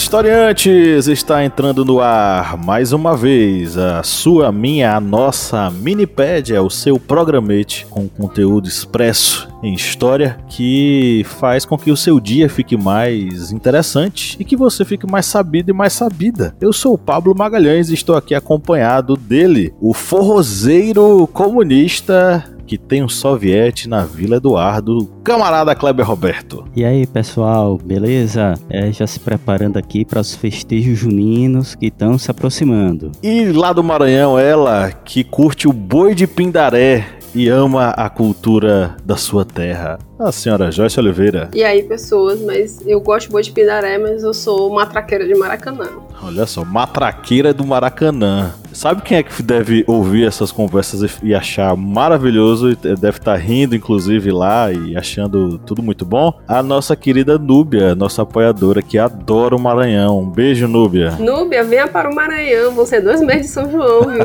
Historiantes! Está entrando no ar mais uma vez a sua, minha, a nossa Minipédia, o seu programete com conteúdo expresso em história que faz com que o seu dia fique mais interessante e que você fique mais sabido e mais sabida. Eu sou o Pablo Magalhães e estou aqui acompanhado dele, o forrozeiro comunista que tem um soviete na Vila Eduardo, camarada Kleber Roberto. E aí, pessoal, beleza? É, já se preparando aqui para os festejos juninos que estão se aproximando. E lá do Maranhão, ela que curte o boi de Pindaré e ama a cultura da sua terra, a senhora Joyce Oliveira. E aí, pessoas, mas eu gosto boi de Pindaré, mas eu sou matraqueira de Maracanã. Olha só, matraqueira do Maracanã. Sabe quem é que deve ouvir essas conversas e achar maravilhoso e deve estar rindo, inclusive, lá e achando tudo muito bom? A nossa querida Núbia, nossa apoiadora que adora o Maranhão. Um beijo, Núbia. Núbia, venha para o Maranhão. Você é dois meses de São João, viu?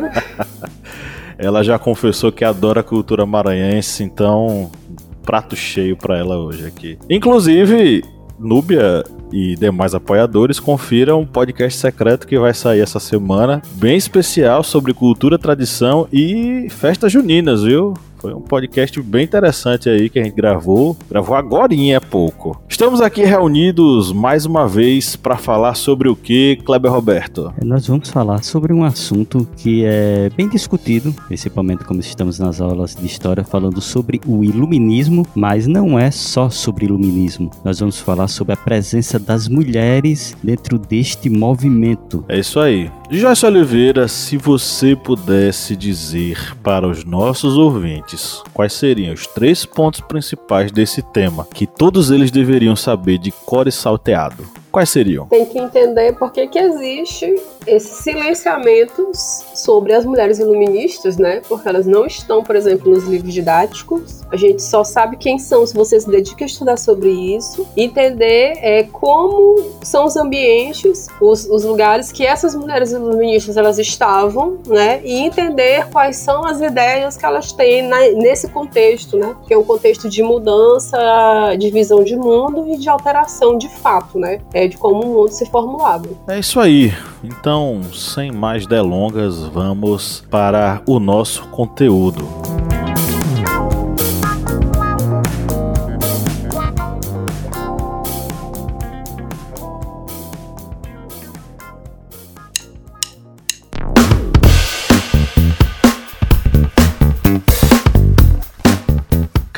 ela já confessou que adora a cultura maranhense, então prato cheio para ela hoje aqui. Inclusive, Núbia e demais apoiadores, confiram um podcast secreto que vai sair essa semana, bem especial sobre cultura, tradição e festas juninas, viu? Foi um podcast bem interessante aí que a gente gravou. Gravou agora há pouco. Estamos aqui reunidos mais uma vez para falar sobre o que, Kleber Roberto? É, nós vamos falar sobre um assunto que é bem discutido, principalmente como estamos nas aulas de história falando sobre o iluminismo, mas não é só sobre iluminismo. Nós vamos falar sobre a presença das mulheres dentro deste movimento. É isso aí. Joyce Oliveira, se você pudesse dizer para os nossos ouvintes quais seriam os três pontos principais desse tema que todos eles deveriam saber de core salteado, quais seriam? Tem que entender por que, que existe esses silenciamentos sobre as mulheres iluministas, né? Porque elas não estão, por exemplo, nos livros didáticos. A gente só sabe quem são se você se dedica a estudar sobre isso. Entender é, como são os ambientes, os, os lugares que essas mulheres iluministas elas estavam, né? E entender quais são as ideias que elas têm na, nesse contexto, né? Que é um contexto de mudança, de visão de mundo e de alteração de fato, né? É de como o mundo se formulava. É isso aí. Então, sem mais delongas, vamos para o nosso conteúdo.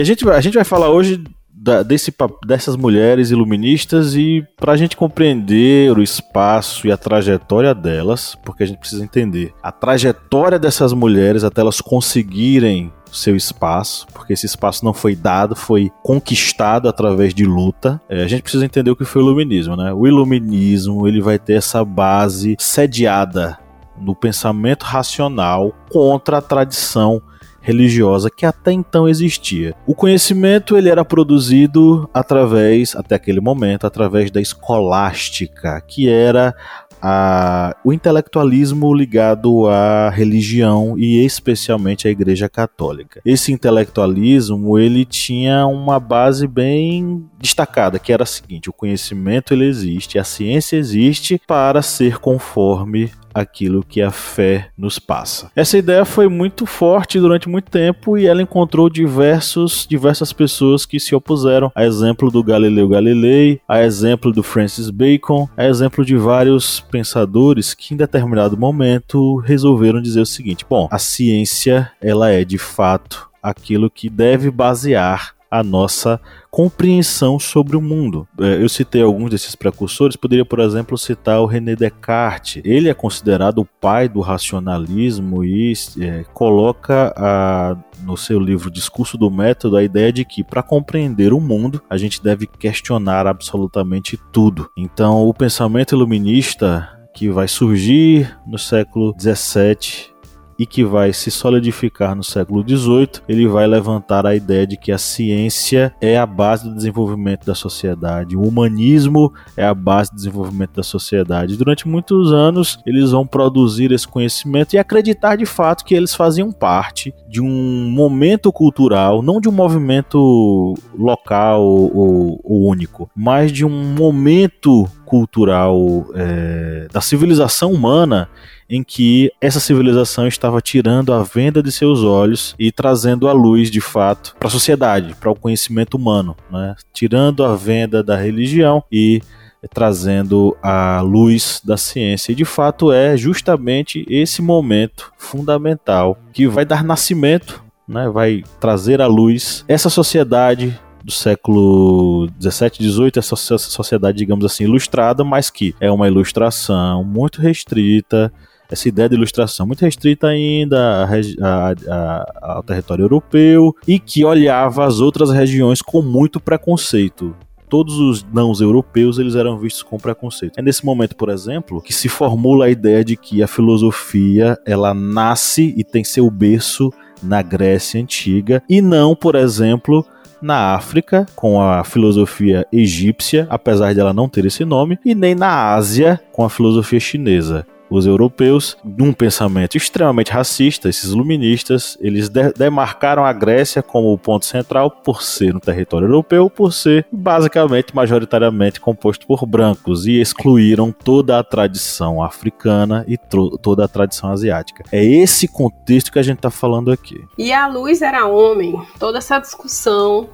Que a gente, a gente vai falar hoje da, desse, dessas mulheres iluministas e para a gente compreender o espaço e a trajetória delas, porque a gente precisa entender a trajetória dessas mulheres até elas conseguirem seu espaço, porque esse espaço não foi dado, foi conquistado através de luta. É, a gente precisa entender o que foi o iluminismo, né? O iluminismo ele vai ter essa base sediada no pensamento racional contra a tradição religiosa que até então existia. O conhecimento ele era produzido através, até aquele momento, através da escolástica, que era a, o intelectualismo ligado à religião e especialmente à Igreja Católica. Esse intelectualismo ele tinha uma base bem destacada, que era a seguinte: o conhecimento ele existe, a ciência existe para ser conforme aquilo que a fé nos passa. Essa ideia foi muito forte durante muito tempo e ela encontrou diversos, diversas pessoas que se opuseram, a exemplo do Galileu Galilei, a exemplo do Francis Bacon, a exemplo de vários pensadores que em determinado momento resolveram dizer o seguinte: bom, a ciência ela é de fato aquilo que deve basear a nossa compreensão sobre o mundo. É, eu citei alguns desses precursores, poderia, por exemplo, citar o René Descartes. Ele é considerado o pai do racionalismo e é, coloca a, no seu livro Discurso do Método a ideia de que, para compreender o mundo, a gente deve questionar absolutamente tudo. Então, o pensamento iluminista que vai surgir no século 17 e que vai se solidificar no século XVIII, ele vai levantar a ideia de que a ciência é a base do desenvolvimento da sociedade, o humanismo é a base do desenvolvimento da sociedade. Durante muitos anos, eles vão produzir esse conhecimento e acreditar de fato que eles faziam parte de um momento cultural, não de um movimento local ou, ou único, mas de um momento cultural é, da civilização humana em que essa civilização estava tirando a venda de seus olhos e trazendo a luz de fato para a sociedade, para o conhecimento humano, né? tirando a venda da religião e trazendo a luz da ciência. E de fato é justamente esse momento fundamental que vai dar nascimento, né? vai trazer à luz essa sociedade do século 17, 18, essa sociedade, digamos assim, ilustrada, mas que é uma ilustração muito restrita, essa ideia de ilustração muito restrita ainda a, a, ao território europeu e que olhava as outras regiões com muito preconceito todos os não europeus eles eram vistos com preconceito. É nesse momento, por exemplo, que se formula a ideia de que a filosofia ela nasce e tem seu berço na Grécia antiga e não, por exemplo, na África, com a filosofia egípcia, apesar de ela não ter esse nome, e nem na Ásia, com a filosofia chinesa os europeus, num pensamento extremamente racista, esses iluministas, eles de demarcaram a Grécia como o ponto central por ser um território europeu, por ser basicamente majoritariamente composto por brancos e excluíram toda a tradição africana e toda a tradição asiática. É esse contexto que a gente está falando aqui. E a luz era homem. Toda essa discussão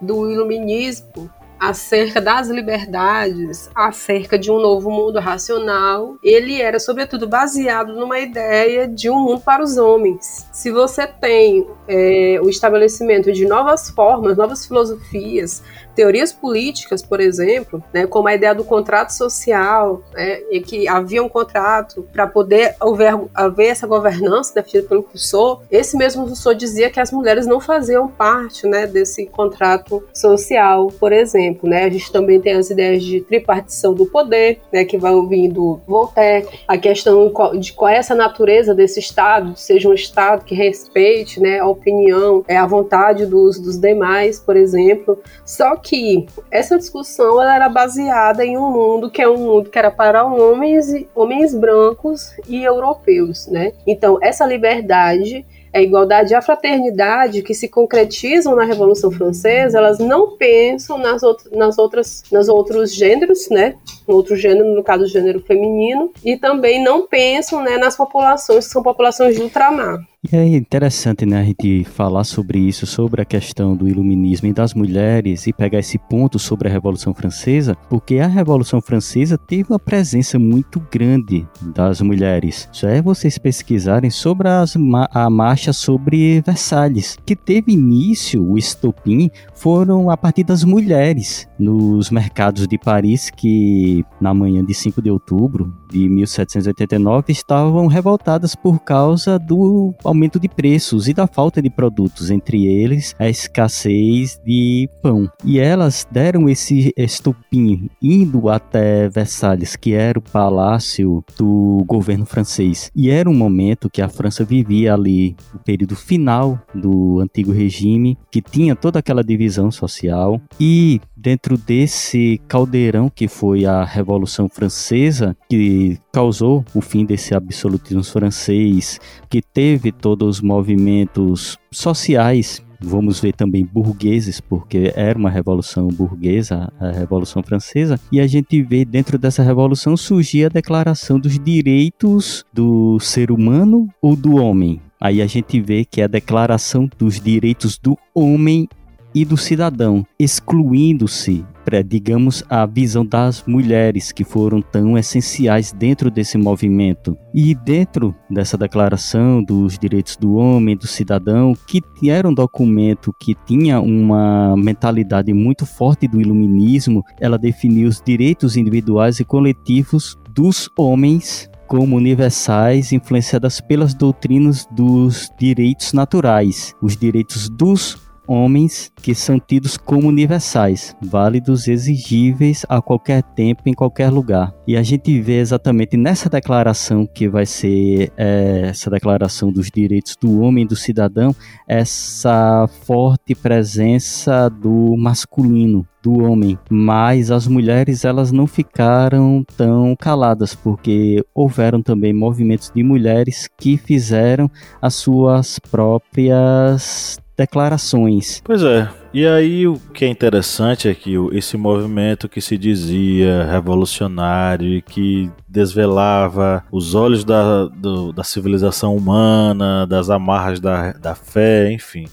do iluminismo acerca das liberdades, acerca de um novo mundo racional, ele era sobretudo baseado numa ideia de um mundo para os homens. Se você tem é, o estabelecimento de novas formas, novas filosofias, teorias políticas, por exemplo, né, como a ideia do contrato social, né, e que havia um contrato para poder haver, haver essa governança definida pelo Rousseau, esse mesmo Rousseau dizia que as mulheres não faziam parte né, desse contrato social, por exemplo. Né, a gente também tem as ideias de tripartição do poder, né, que vai ouvindo Voltaire, a questão de qual é essa natureza desse Estado, seja um Estado que respeite né, a opinião, é, a vontade dos, dos demais, por exemplo. Só que essa discussão ela era baseada em um mundo que é um mundo que era para homens, homens brancos e europeus, né? Então, essa liberdade a igualdade e a fraternidade que se concretizam na Revolução Francesa, elas não pensam nas, out nas outras, nas outros gêneros, né? No outro gênero, no caso, o gênero feminino, e também não pensam né, nas populações que são populações de ultramar. E é interessante, né, a gente falar sobre isso, sobre a questão do iluminismo e das mulheres e pegar esse ponto sobre a Revolução Francesa, porque a Revolução Francesa teve uma presença muito grande das mulheres. Só é vocês pesquisarem sobre as, a marcha sobre Versalhes, que teve início, o estopim, foram a partir das mulheres nos mercados de Paris que na manhã de 5 de outubro de 1789 estavam revoltadas por causa do aumento de preços e da falta de produtos, entre eles a escassez de pão. E elas deram esse estopim indo até Versalhes, que era o palácio do governo francês. E era um momento que a França vivia ali o período final do antigo regime, que tinha toda aquela divisão social e dentro desse caldeirão que foi a Revolução Francesa, que causou o fim desse absolutismo francês, que teve todos os movimentos sociais vamos ver também burgueses, porque era uma revolução burguesa, a Revolução Francesa, e a gente vê dentro dessa revolução surgir a Declaração dos Direitos do Ser Humano ou do Homem. Aí a gente vê que é a Declaração dos Direitos do Homem e do cidadão, excluindo-se, digamos, a visão das mulheres que foram tão essenciais dentro desse movimento. E dentro dessa declaração dos direitos do homem, do cidadão, que era um documento que tinha uma mentalidade muito forte do iluminismo, ela definiu os direitos individuais e coletivos dos homens como universais influenciadas pelas doutrinas dos direitos naturais, os direitos dos homens que são tidos como universais, válidos, exigíveis a qualquer tempo, em qualquer lugar. E a gente vê exatamente nessa declaração que vai ser é, essa declaração dos direitos do homem e do cidadão, essa forte presença do masculino, do homem, mas as mulheres elas não ficaram tão caladas porque houveram também movimentos de mulheres que fizeram as suas próprias declarações. Pois é. E aí o que é interessante é que esse movimento que se dizia revolucionário e que desvelava os olhos da, do, da civilização humana, das amarras da, da fé, enfim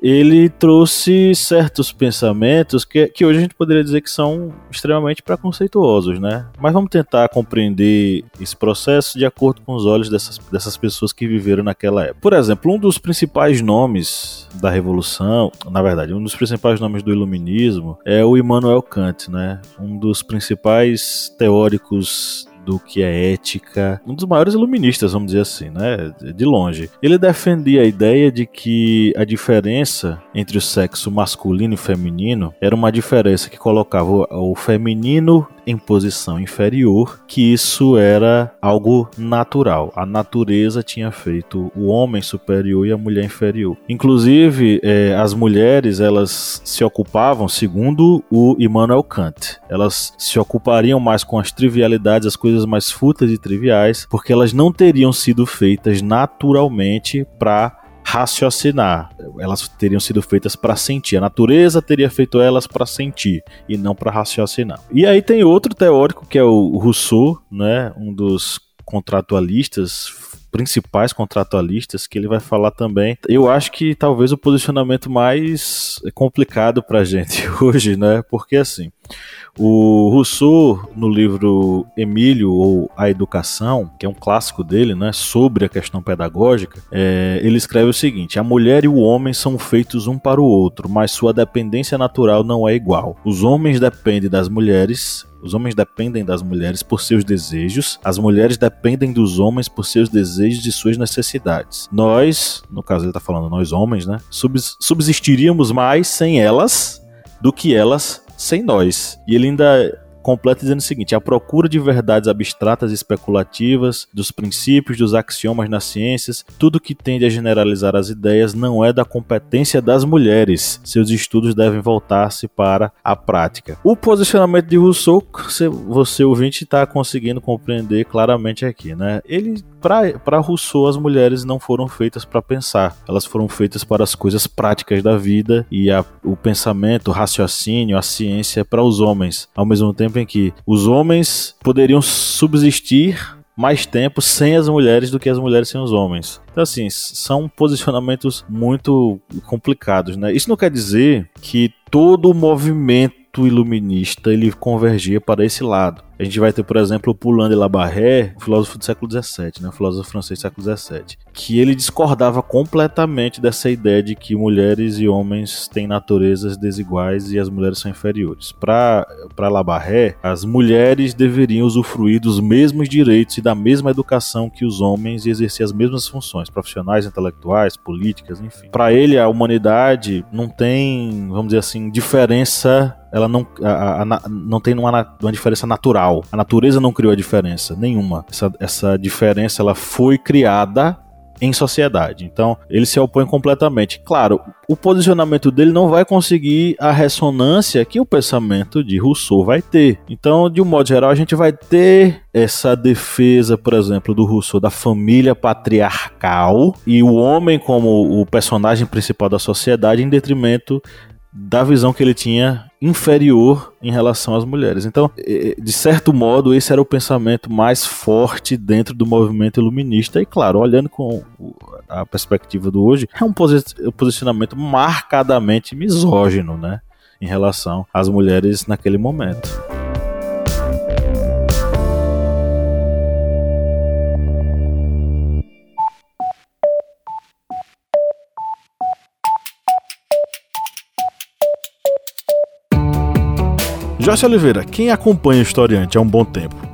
ele trouxe certos pensamentos que, que hoje a gente poderia dizer que são extremamente preconceituosos, né? Mas vamos tentar compreender esse processo de acordo com os olhos dessas, dessas pessoas que viveram naquela época. Por exemplo, um dos principais nomes da Revolução, na verdade, um dos principais nomes do Iluminismo é o Immanuel Kant, né? Um dos principais teóricos do que é ética, um dos maiores iluministas, vamos dizer assim, né, de longe. Ele defendia a ideia de que a diferença entre o sexo masculino e feminino era uma diferença que colocava o feminino em posição inferior, que isso era algo natural. A natureza tinha feito o homem superior e a mulher inferior. Inclusive, é, as mulheres elas se ocupavam, segundo o Immanuel Kant, elas se ocupariam mais com as trivialidades, as coisas mais fúteis e triviais, porque elas não teriam sido feitas naturalmente para raciocinar. Elas teriam sido feitas para sentir. A natureza teria feito elas para sentir e não para raciocinar. E aí tem outro teórico que é o Rousseau, né, um dos contratualistas principais contratualistas que ele vai falar também. Eu acho que talvez o posicionamento mais complicado para a gente hoje, né? Porque assim, o Rousseau, no livro Emílio ou A Educação, que é um clássico dele, né, sobre a questão pedagógica, é, ele escreve o seguinte: A mulher e o homem são feitos um para o outro, mas sua dependência natural não é igual. Os homens dependem das mulheres, os homens dependem das mulheres por seus desejos, as mulheres dependem dos homens por seus desejos e suas necessidades. Nós, no caso ele está falando nós homens, né, subsistiríamos mais sem elas do que elas sem nós. E ele ainda completa dizendo o seguinte: a procura de verdades abstratas e especulativas, dos princípios, dos axiomas nas ciências, tudo que tende a generalizar as ideias não é da competência das mulheres. Seus estudos devem voltar-se para a prática. O posicionamento de Rousseau, você, ouvinte, está conseguindo compreender claramente aqui, né? Ele para Rousseau, as mulheres não foram feitas para pensar, elas foram feitas para as coisas práticas da vida e a, o pensamento, o raciocínio, a ciência é para os homens. Ao mesmo tempo em que os homens poderiam subsistir mais tempo sem as mulheres do que as mulheres sem os homens. Então, assim, são posicionamentos muito complicados, né? Isso não quer dizer que todo o movimento iluminista ele convergia para esse lado. A gente vai ter, por exemplo, o Poulain de Labarré, filósofo do século XVII, né, filósofo francês do século XVII, que ele discordava completamente dessa ideia de que mulheres e homens têm naturezas desiguais e as mulheres são inferiores. Para Labarré, as mulheres deveriam usufruir dos mesmos direitos e da mesma educação que os homens e exercer as mesmas funções profissionais, intelectuais, políticas, enfim. Para ele, a humanidade não tem, vamos dizer assim, diferença ela não, a, a, não tem uma, uma diferença natural. A natureza não criou a diferença nenhuma. Essa, essa diferença ela foi criada em sociedade. Então, ele se opõe completamente. Claro, o posicionamento dele não vai conseguir a ressonância que o pensamento de Rousseau vai ter. Então, de um modo geral, a gente vai ter essa defesa, por exemplo, do Rousseau da família patriarcal e o homem como o personagem principal da sociedade em detrimento da visão que ele tinha inferior em relação às mulheres. Então, de certo modo, esse era o pensamento mais forte dentro do movimento iluminista. E, claro, olhando com a perspectiva do hoje, é um posicionamento marcadamente misógino, né? Em relação às mulheres naquele momento. Joyce Oliveira, quem acompanha o Historiante há um bom tempo,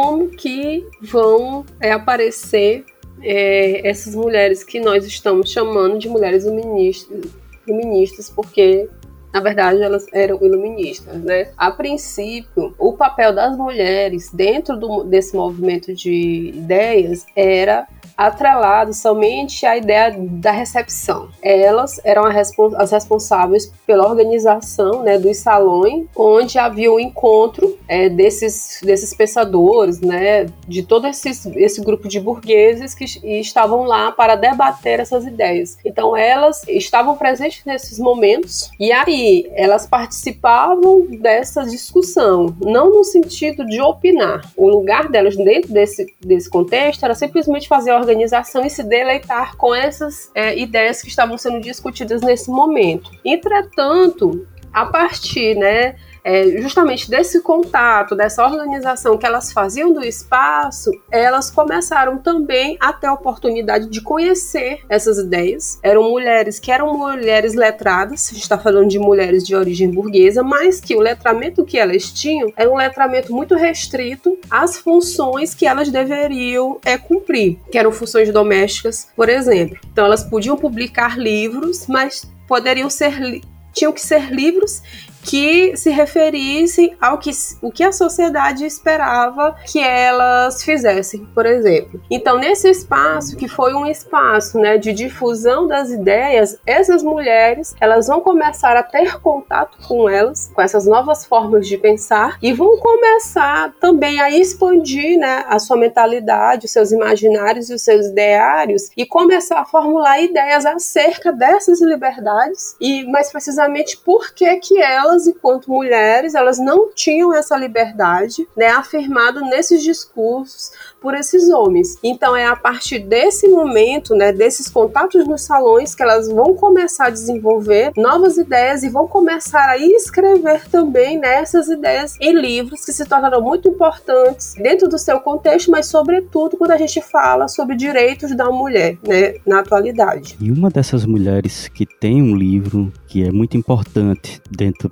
Como que vão é, aparecer é, essas mulheres que nós estamos chamando de mulheres iluministas, iluministas porque na verdade, elas eram iluministas, né? A princípio, o papel das mulheres dentro do, desse movimento de ideias era atrelado somente à ideia da recepção. Elas eram as responsáveis pela organização né, dos salões, onde havia o um encontro é, desses, desses pensadores, né, de todo esse, esse grupo de burgueses que estavam lá para debater essas ideias. Então, elas estavam presentes nesses momentos e aí elas participavam dessa discussão, não no sentido de opinar. O lugar delas dentro desse, desse contexto era simplesmente fazer a organização e se deleitar com essas é, ideias que estavam sendo discutidas nesse momento. Entretanto, a partir né, é, justamente desse contato, dessa organização que elas faziam do espaço, elas começaram também a ter a oportunidade de conhecer essas ideias. Eram mulheres que eram mulheres letradas, a gente está falando de mulheres de origem burguesa, mas que o letramento que elas tinham era um letramento muito restrito às funções que elas deveriam é, cumprir, que eram funções domésticas, por exemplo. Então elas podiam publicar livros, mas poderiam ser tinham que ser livros que se referissem ao que, o que a sociedade esperava que elas fizessem, por exemplo. Então, nesse espaço, que foi um espaço né, de difusão das ideias, essas mulheres elas vão começar a ter contato com elas, com essas novas formas de pensar, e vão começar também a expandir né, a sua mentalidade, os seus imaginários e os seus ideários, e começar a formular ideias acerca dessas liberdades, e mais precisamente por que que elas elas, enquanto mulheres, elas não tinham essa liberdade, né, afirmado nesses discursos por esses homens. Então é a partir desse momento, né, desses contatos nos salões que elas vão começar a desenvolver novas ideias e vão começar a escrever também nessas ideias em livros que se tornaram muito importantes dentro do seu contexto, mas sobretudo quando a gente fala sobre direitos da mulher, né, na atualidade. E uma dessas mulheres que tem um livro que é muito importante dentro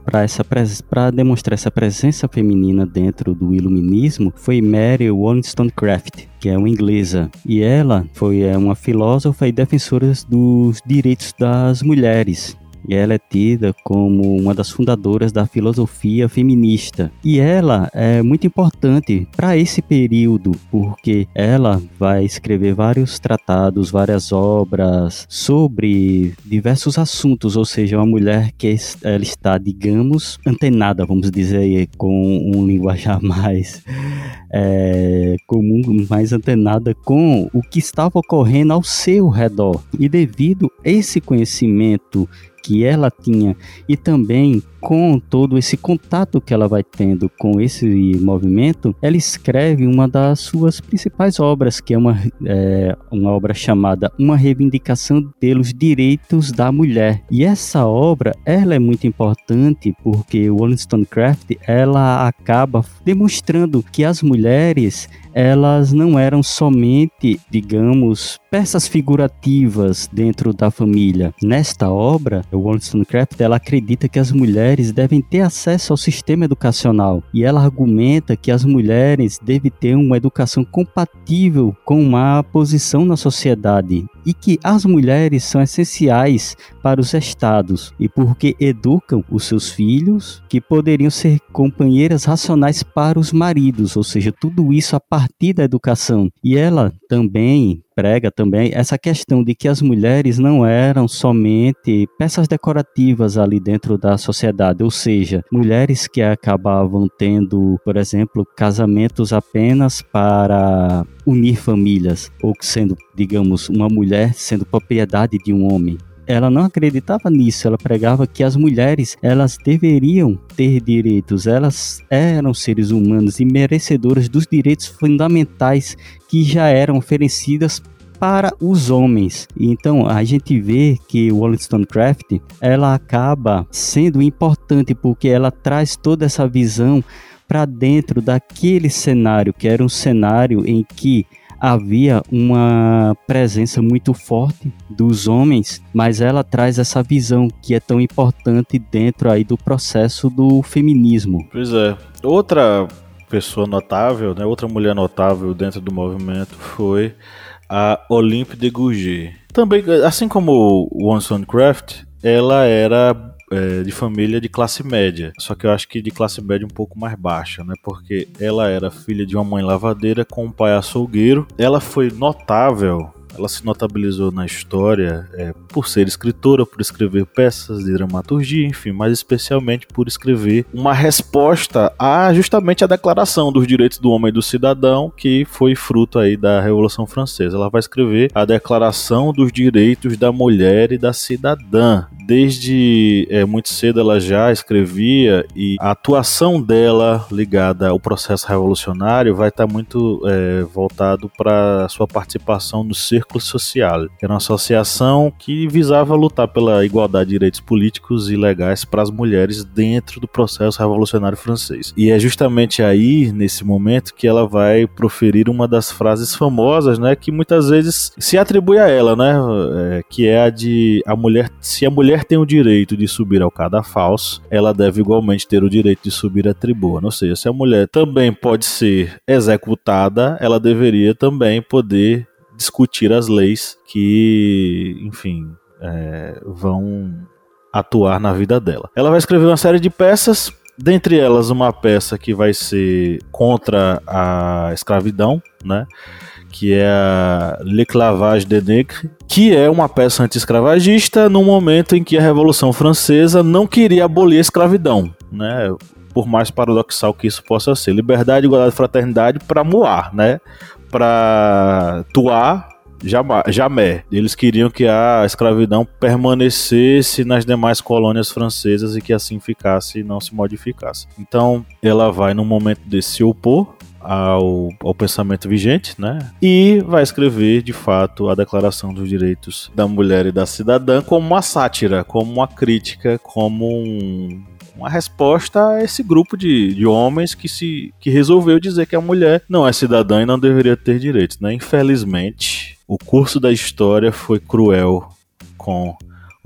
para demonstrar essa presença feminina dentro do iluminismo foi Mary Wollstonecraft que é uma inglesa, e ela foi é, uma filósofa e defensora dos direitos das mulheres. E ela é tida como uma das fundadoras da filosofia feminista. E ela é muito importante para esse período, porque ela vai escrever vários tratados, várias obras sobre diversos assuntos, ou seja, uma mulher que ela está, digamos, antenada, vamos dizer, com um linguajar mais é, comum, mais antenada com o que estava ocorrendo ao seu redor. E devido a esse conhecimento que ela tinha. E também com todo esse contato que ela vai tendo com esse movimento, ela escreve uma das suas principais obras, que é uma, é, uma obra chamada Uma Reivindicação pelos Direitos da Mulher. E essa obra, ela é muito importante porque Wollstonecraft, ela acaba demonstrando que as mulheres elas não eram somente, digamos, peças figurativas dentro da família. Nesta obra, Wollstonecraft ela acredita que as mulheres devem ter acesso ao sistema educacional e ela argumenta que as mulheres devem ter uma educação compatível com uma posição na sociedade e que as mulheres são essenciais para os estados e porque educam os seus filhos que poderiam ser companheiras racionais para os maridos, ou seja, tudo isso a partir da educação. E ela também prega também essa questão de que as mulheres não eram somente peças decorativas ali dentro da sociedade, ou seja, mulheres que acabavam tendo, por exemplo, casamentos apenas para unir famílias, ou sendo, digamos, uma mulher sendo propriedade de um homem ela não acreditava nisso, ela pregava que as mulheres, elas deveriam ter direitos, elas eram seres humanos e merecedoras dos direitos fundamentais que já eram oferecidas para os homens. Então a gente vê que Wollstonecraft ela acaba sendo importante porque ela traz toda essa visão para dentro daquele cenário que era um cenário em que havia uma presença muito forte dos homens, mas ela traz essa visão que é tão importante dentro aí do processo do feminismo. Pois é. Outra pessoa notável, né, outra mulher notável dentro do movimento foi a Olympe de Gouges. Também, assim como Wollstonecraft, ela era é, de família de classe média. Só que eu acho que de classe média um pouco mais baixa, né? Porque ela era filha de uma mãe lavadeira com um pai açougueiro. Ela foi notável ela se notabilizou na história é, por ser escritora, por escrever peças de dramaturgia, enfim, mas especialmente por escrever uma resposta a justamente a Declaração dos Direitos do Homem e do Cidadão, que foi fruto aí da Revolução Francesa. Ela vai escrever a Declaração dos Direitos da Mulher e da Cidadã, desde é, muito cedo ela já escrevia e a atuação dela ligada ao processo revolucionário vai estar muito é, voltado para sua participação no Círculo Social, que era uma associação que visava lutar pela igualdade de direitos políticos e legais para as mulheres dentro do processo revolucionário francês. E é justamente aí, nesse momento, que ela vai proferir uma das frases famosas, né, que muitas vezes se atribui a ela, né, é, que é a de a mulher, se a mulher mulher tem o direito de subir ao cadafalso, ela deve igualmente ter o direito de subir à tribuna. Ou seja, se a mulher também pode ser executada, ela deveria também poder discutir as leis que, enfim, é, vão atuar na vida dela. Ela vai escrever uma série de peças, dentre elas uma peça que vai ser contra a escravidão, né? Que é a L'Esclavage de Negre, que é uma peça anti-escravagista no momento em que a Revolução Francesa não queria abolir a escravidão, né? Por mais paradoxal que isso possa ser. Liberdade, igualdade e fraternidade para Moar, né? Para Tuar, jamais. Eles queriam que a escravidão permanecesse nas demais colônias francesas e que assim ficasse e não se modificasse. Então, ela vai no momento desse se opor ao, ao pensamento vigente, né? E vai escrever, de fato, a Declaração dos Direitos da Mulher e da Cidadã como uma sátira, como uma crítica, como um, uma resposta a esse grupo de, de homens que se que resolveu dizer que a mulher não é cidadã e não deveria ter direitos, né? Infelizmente, o curso da história foi cruel com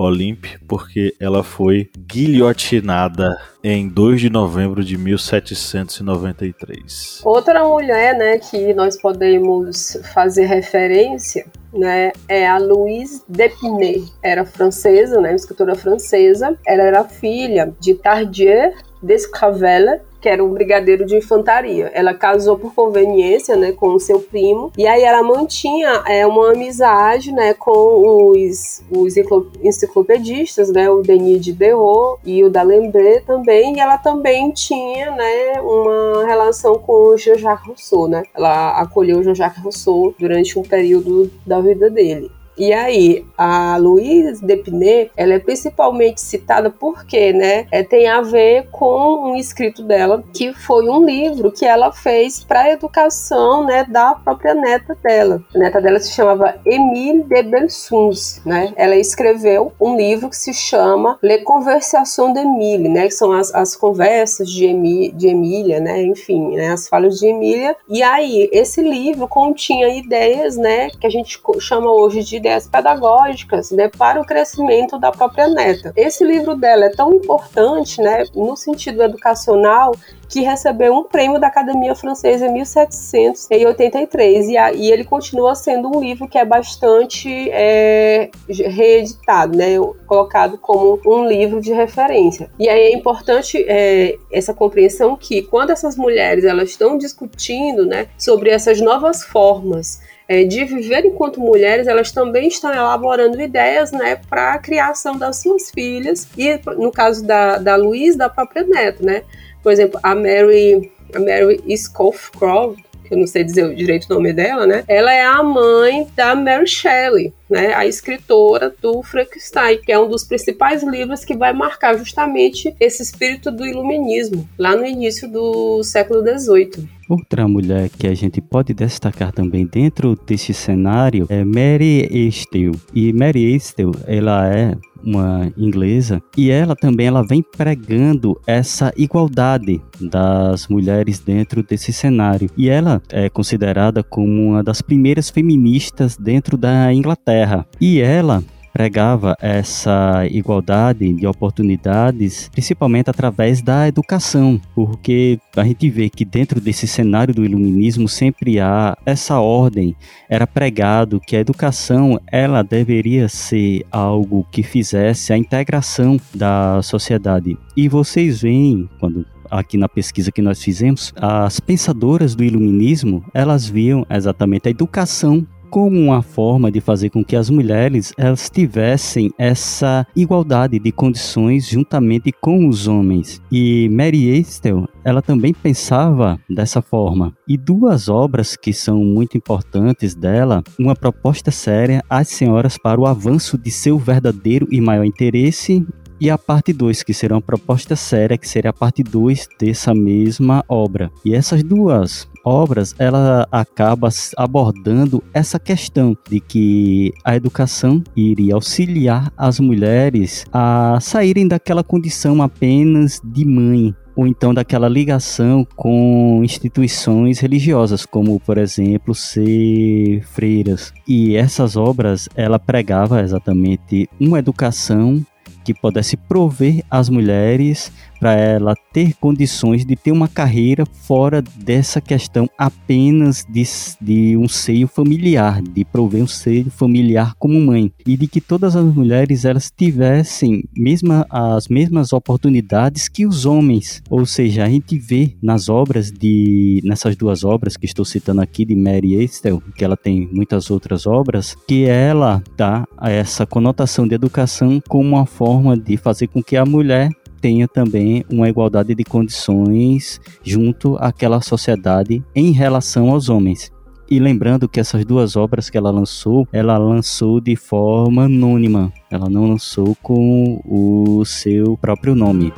Olympe porque ela foi guilhotinada em 2 de novembro de 1793. Outra mulher, né, que nós podemos fazer referência né, é a Louise Depinay. Era francesa, né, escritora francesa. Ela era filha de Tardieu Descravelle, que era um brigadeiro de infantaria. Ela casou por conveniência, né, com o seu primo, e aí ela mantinha é, uma amizade, né, com os, os enciclopedistas, né, o Denis de Derot e o D'Alembert também, e ela também tinha, né, uma relação com o Jean-Jacques Rousseau, né, ela acolheu o Jean-Jacques Rousseau durante um período da vida dele. E aí, a Louise Depinay, ela é principalmente citada porque, né, é, tem a ver com um escrito dela, que foi um livro que ela fez para a educação, né, da própria neta dela. A neta dela se chamava Emile de Belsuns, né? Ela escreveu um livro que se chama Le Conversation d'Emile, né, que são as, as conversas de, Emi, de Emília, né, enfim, né, as falas de Emília. E aí, esse livro continha ideias, né, que a gente chama hoje de ideias pedagógicas né, para o crescimento da própria neta. Esse livro dela é tão importante né, no sentido educacional que recebeu um prêmio da Academia Francesa em 1783 e, a, e ele continua sendo um livro que é bastante é, reeditado, né, colocado como um livro de referência. E aí é importante é, essa compreensão que quando essas mulheres elas estão discutindo né, sobre essas novas formas é, de viver enquanto mulheres, elas também estão elaborando ideias né, para a criação das suas filhas, e no caso da, da Luiz, da própria neta, né? Por exemplo, a Mary, a Mary Scowcroft, que eu não sei dizer direito o nome dela, né? Ela é a mãe da Mary Shelley, né? A escritora do Frankenstein, que é um dos principais livros que vai marcar justamente esse espírito do iluminismo, lá no início do século XVIII. Outra mulher que a gente pode destacar também dentro desse cenário é Mary Estel. E Mary Estel, ela é uma inglesa, e ela também ela vem pregando essa igualdade das mulheres dentro desse cenário. E ela é considerada como uma das primeiras feministas dentro da Inglaterra. E ela pregava essa igualdade de oportunidades, principalmente através da educação, porque a gente vê que dentro desse cenário do iluminismo sempre há essa ordem, era pregado que a educação ela deveria ser algo que fizesse a integração da sociedade. E vocês veem quando aqui na pesquisa que nós fizemos, as pensadoras do iluminismo, elas viam exatamente a educação como uma forma de fazer com que as mulheres elas tivessem essa igualdade de condições juntamente com os homens. E Mary Estel, ela também pensava dessa forma. E duas obras que são muito importantes dela, uma proposta séria às senhoras para o avanço de seu verdadeiro e maior interesse e a parte 2, que será uma proposta séria, que seria a parte 2 dessa mesma obra. E essas duas obras, ela acaba abordando essa questão de que a educação iria auxiliar as mulheres a saírem daquela condição apenas de mãe, ou então daquela ligação com instituições religiosas, como por exemplo ser freiras. E essas obras ela pregava exatamente uma educação que pudesse prover às mulheres para ela ter condições de ter uma carreira fora dessa questão apenas de, de um seio familiar, de prover um seio familiar como mãe. E de que todas as mulheres elas tivessem mesma, as mesmas oportunidades que os homens, ou seja, a gente vê nas obras de nessas duas obras que estou citando aqui de Mary Estel, que ela tem muitas outras obras, que ela dá essa conotação de educação como uma forma de fazer com que a mulher tenha também uma igualdade de condições junto àquela sociedade em relação aos homens. E lembrando que essas duas obras que ela lançou, ela lançou de forma anônima, ela não lançou com o seu próprio nome.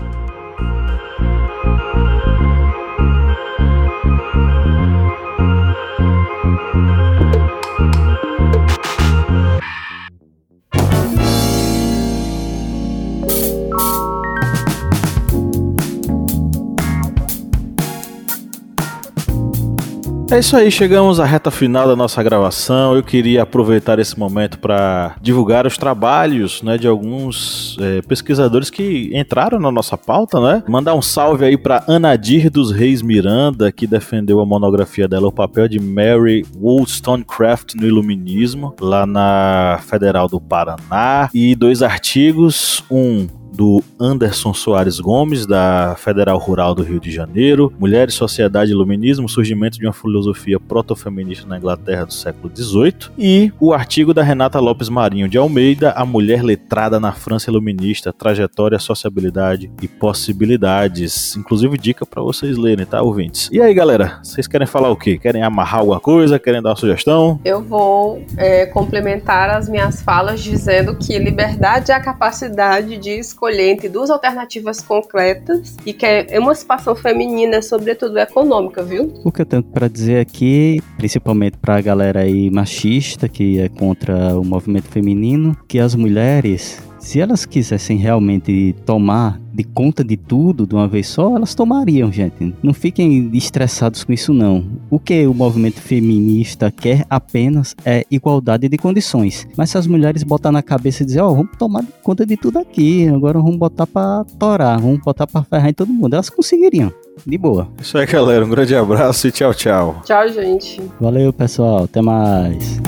É isso aí, chegamos à reta final da nossa gravação. Eu queria aproveitar esse momento para divulgar os trabalhos né, de alguns é, pesquisadores que entraram na nossa pauta, né? Mandar um salve aí para Anadir dos Reis Miranda, que defendeu a monografia dela, o papel de Mary Wollstonecraft no Iluminismo, lá na Federal do Paraná. E dois artigos, um do Anderson Soares Gomes, da Federal Rural do Rio de Janeiro, Mulheres, Sociedade e Iluminismo, surgimento de uma filosofia protofeminista na Inglaterra do século XVIII, e o artigo da Renata Lopes Marinho de Almeida, A Mulher Letrada na França Iluminista, Trajetória, Sociabilidade e Possibilidades. Inclusive dica para vocês lerem, tá, ouvintes? E aí, galera, vocês querem falar o quê? Querem amarrar alguma coisa? Querem dar uma sugestão? Eu vou é, complementar as minhas falas dizendo que liberdade é a capacidade de escolher escolher entre duas alternativas concretas e que a emancipação feminina é sobretudo econômica, viu? O que eu tenho para dizer aqui, principalmente para a galera aí machista que é contra o movimento feminino, que as mulheres se elas quisessem realmente tomar de conta de tudo de uma vez só, elas tomariam, gente. Não fiquem estressados com isso, não. O que o movimento feminista quer apenas é igualdade de condições. Mas se as mulheres botar na cabeça e dizer, ó, oh, vamos tomar conta de tudo aqui, agora vamos botar pra torar, vamos botar pra ferrar em todo mundo, elas conseguiriam. De boa. Isso aí, galera. Um grande abraço e tchau, tchau. Tchau, gente. Valeu, pessoal. Até mais.